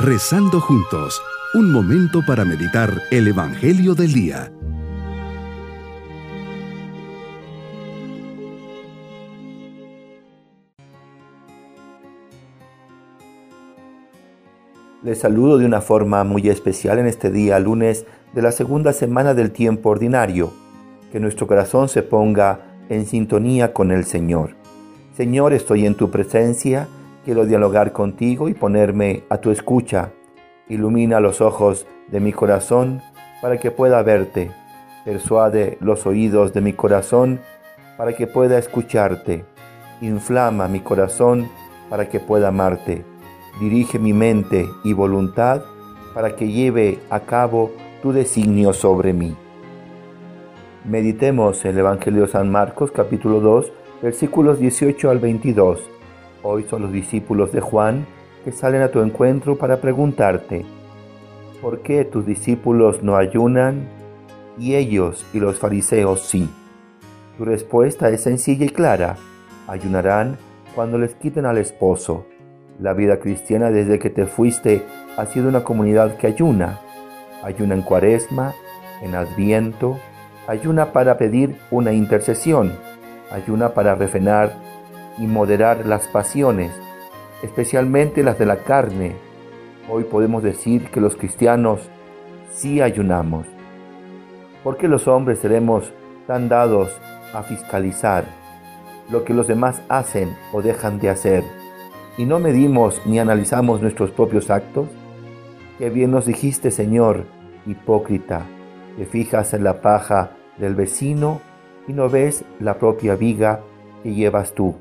Rezando juntos, un momento para meditar el Evangelio del Día. Les saludo de una forma muy especial en este día, lunes de la segunda semana del tiempo ordinario. Que nuestro corazón se ponga en sintonía con el Señor. Señor, estoy en tu presencia, quiero dialogar contigo y ponerme a tu escucha. Ilumina los ojos de mi corazón para que pueda verte. Persuade los oídos de mi corazón para que pueda escucharte. Inflama mi corazón para que pueda amarte. Dirige mi mente y voluntad para que lleve a cabo tu designio sobre mí. Meditemos el Evangelio de San Marcos capítulo 2 versículos 18 al 22. Hoy son los discípulos de Juan que salen a tu encuentro para preguntarte, ¿por qué tus discípulos no ayunan y ellos y los fariseos sí? Tu respuesta es sencilla y clara, ayunarán cuando les quiten al esposo. La vida cristiana desde que te fuiste ha sido una comunidad que ayuna. Ayuna en cuaresma, en adviento, ayuna para pedir una intercesión, ayuna para refrenar y moderar las pasiones, especialmente las de la carne. Hoy podemos decir que los cristianos sí ayunamos. ¿Por qué los hombres seremos tan dados a fiscalizar lo que los demás hacen o dejan de hacer? y no medimos ni analizamos nuestros propios actos? Qué bien nos dijiste, Señor, hipócrita, te fijas en la paja del vecino y no ves la propia viga que llevas tú.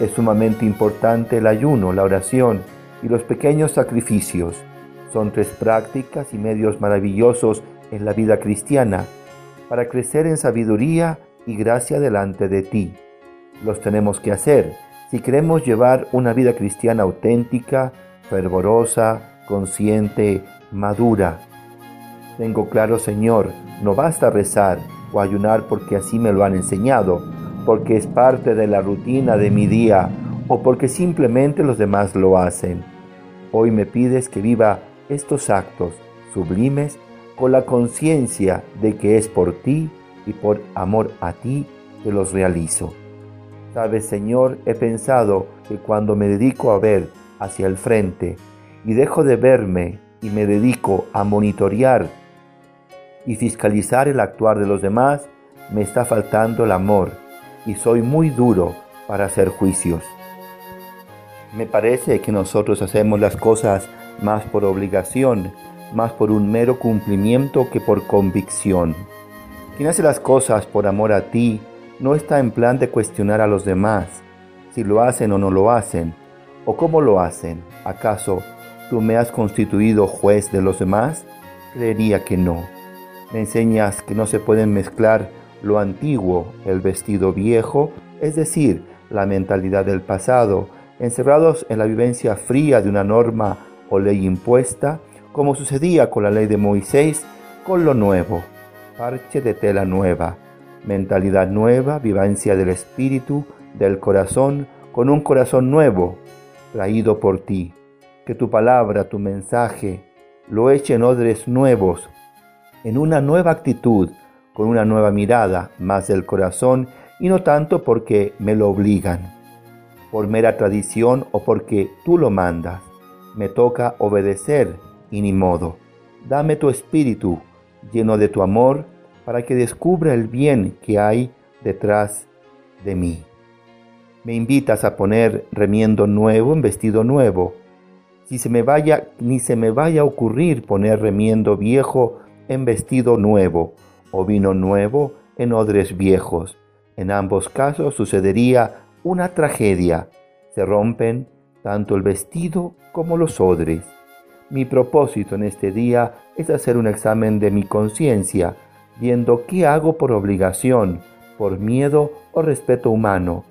Es sumamente importante el ayuno, la oración y los pequeños sacrificios. Son tres prácticas y medios maravillosos en la vida cristiana para crecer en sabiduría y gracia delante de ti. Los tenemos que hacer si queremos llevar una vida cristiana auténtica, fervorosa, consciente, madura. Tengo claro, Señor, no basta rezar o ayunar porque así me lo han enseñado, porque es parte de la rutina de mi día o porque simplemente los demás lo hacen. Hoy me pides que viva estos actos sublimes con la conciencia de que es por ti y por amor a ti que los realizo. Sabes, Señor, he pensado que cuando me dedico a ver hacia el frente y dejo de verme y me dedico a monitorear y fiscalizar el actuar de los demás, me está faltando el amor y soy muy duro para hacer juicios. Me parece que nosotros hacemos las cosas más por obligación, más por un mero cumplimiento que por convicción. Quien hace las cosas por amor a ti, no está en plan de cuestionar a los demás si lo hacen o no lo hacen, o cómo lo hacen. ¿Acaso tú me has constituido juez de los demás? Creería que no. Me enseñas que no se pueden mezclar lo antiguo, el vestido viejo, es decir, la mentalidad del pasado, encerrados en la vivencia fría de una norma o ley impuesta, como sucedía con la ley de Moisés, con lo nuevo, parche de tela nueva, mentalidad nueva, vivencia del espíritu, del corazón, con un corazón nuevo, traído por ti. Que tu palabra, tu mensaje, lo eche en odres nuevos, en una nueva actitud, con una nueva mirada, más del corazón, y no tanto porque me lo obligan, por mera tradición o porque tú lo mandas. Me toca obedecer y ni modo. Dame tu espíritu, lleno de tu amor, para que descubra el bien que hay detrás de mí. Me invitas a poner remiendo nuevo en vestido nuevo. Si se me vaya, ni se me vaya a ocurrir poner remiendo viejo en vestido nuevo o vino nuevo en odres viejos. En ambos casos sucedería una tragedia. Se rompen tanto el vestido como los odres. Mi propósito en este día es hacer un examen de mi conciencia viendo qué hago por obligación, por miedo o respeto humano.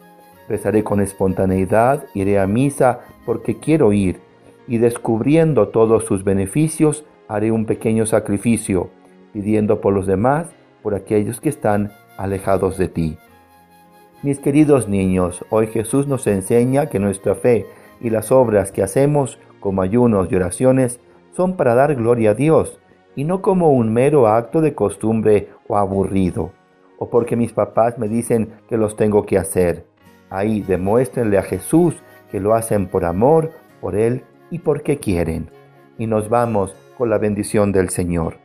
Rezaré con espontaneidad, iré a misa porque quiero ir, y descubriendo todos sus beneficios, haré un pequeño sacrificio, pidiendo por los demás, por aquellos que están alejados de ti. Mis queridos niños, hoy Jesús nos enseña que nuestra fe y las obras que hacemos como ayunos y oraciones, son para dar gloria a Dios y no como un mero acto de costumbre o aburrido, o porque mis papás me dicen que los tengo que hacer. Ahí demuéstrenle a Jesús que lo hacen por amor, por Él y porque quieren. Y nos vamos con la bendición del Señor.